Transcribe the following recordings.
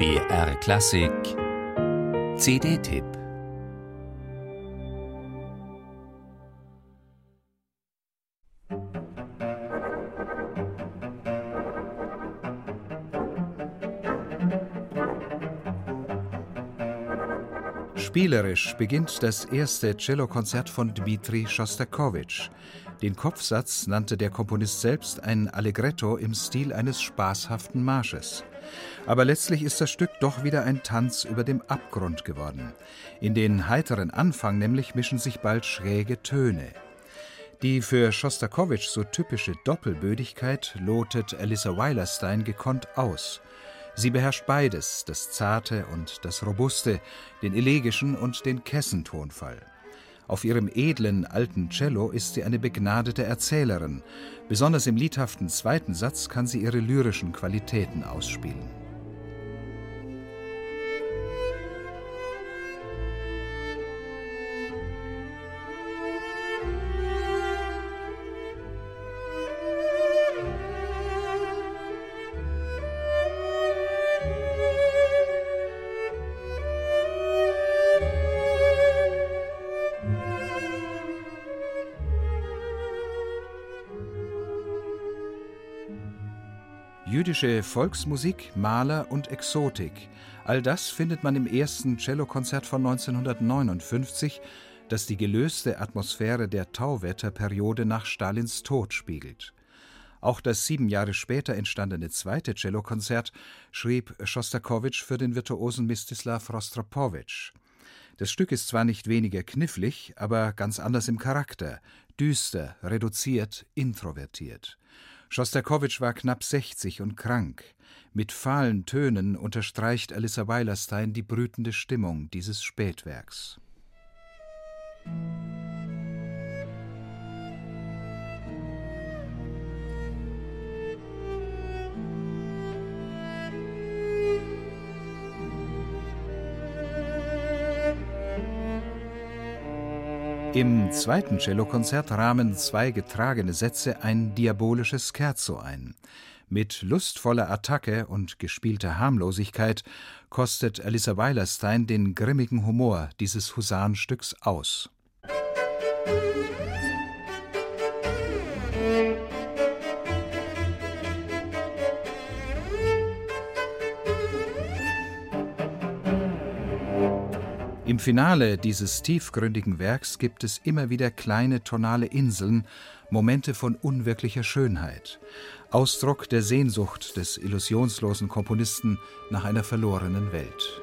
BR Klassik CD-Tipp Spielerisch beginnt das erste Cellokonzert von Dmitri Schostakowitsch. Den Kopfsatz nannte der Komponist selbst ein Allegretto im Stil eines spaßhaften Marsches. Aber letztlich ist das Stück doch wieder ein Tanz über dem Abgrund geworden. In den heiteren Anfang nämlich mischen sich bald schräge Töne. Die für Schostakowitsch so typische Doppelbödigkeit lotet Elissa Weilerstein gekonnt aus. Sie beherrscht beides, das Zarte und das Robuste, den elegischen und den Kessentonfall. Auf ihrem edlen alten Cello ist sie eine begnadete Erzählerin. Besonders im liedhaften zweiten Satz kann sie ihre lyrischen Qualitäten ausspielen. Jüdische Volksmusik, Maler und Exotik, all das findet man im ersten Cellokonzert von 1959, das die gelöste Atmosphäre der Tauwetterperiode nach Stalins Tod spiegelt. Auch das sieben Jahre später entstandene zweite Cellokonzert schrieb Schostakowitsch für den Virtuosen Mistislav Rostropowitsch. Das Stück ist zwar nicht weniger knifflig, aber ganz anders im Charakter, düster, reduziert, introvertiert. Schostakowitsch war knapp 60 und krank. Mit fahlen Tönen unterstreicht Alissa Weilerstein die brütende Stimmung dieses Spätwerks. Im zweiten Cellokonzert rahmen zwei getragene Sätze ein diabolisches Scherzo ein. Mit lustvoller Attacke und gespielter Harmlosigkeit kostet Alissa Weilerstein den grimmigen Humor dieses Husarenstücks aus. Musik Im Finale dieses tiefgründigen Werks gibt es immer wieder kleine tonale Inseln, Momente von unwirklicher Schönheit, Ausdruck der Sehnsucht des illusionslosen Komponisten nach einer verlorenen Welt.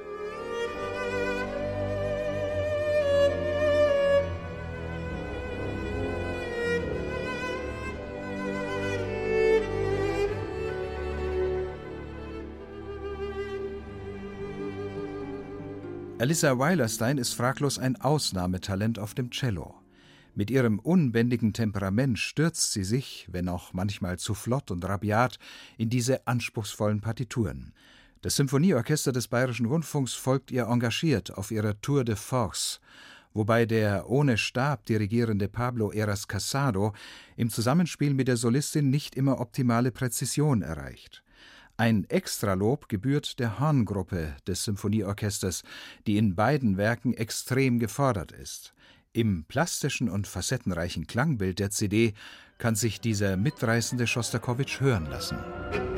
Alissa Weilerstein ist fraglos ein Ausnahmetalent auf dem Cello. Mit ihrem unbändigen Temperament stürzt sie sich, wenn auch manchmal zu flott und rabiat, in diese anspruchsvollen Partituren. Das Symphonieorchester des Bayerischen Rundfunks folgt ihr engagiert auf ihrer Tour de Force, wobei der ohne Stab dirigierende Pablo Eras Casado im Zusammenspiel mit der Solistin nicht immer optimale Präzision erreicht. Ein Extralob gebührt der Horngruppe des Symphonieorchesters, die in beiden Werken extrem gefordert ist. Im plastischen und facettenreichen Klangbild der CD kann sich dieser mitreißende Schostakowitsch hören lassen. Musik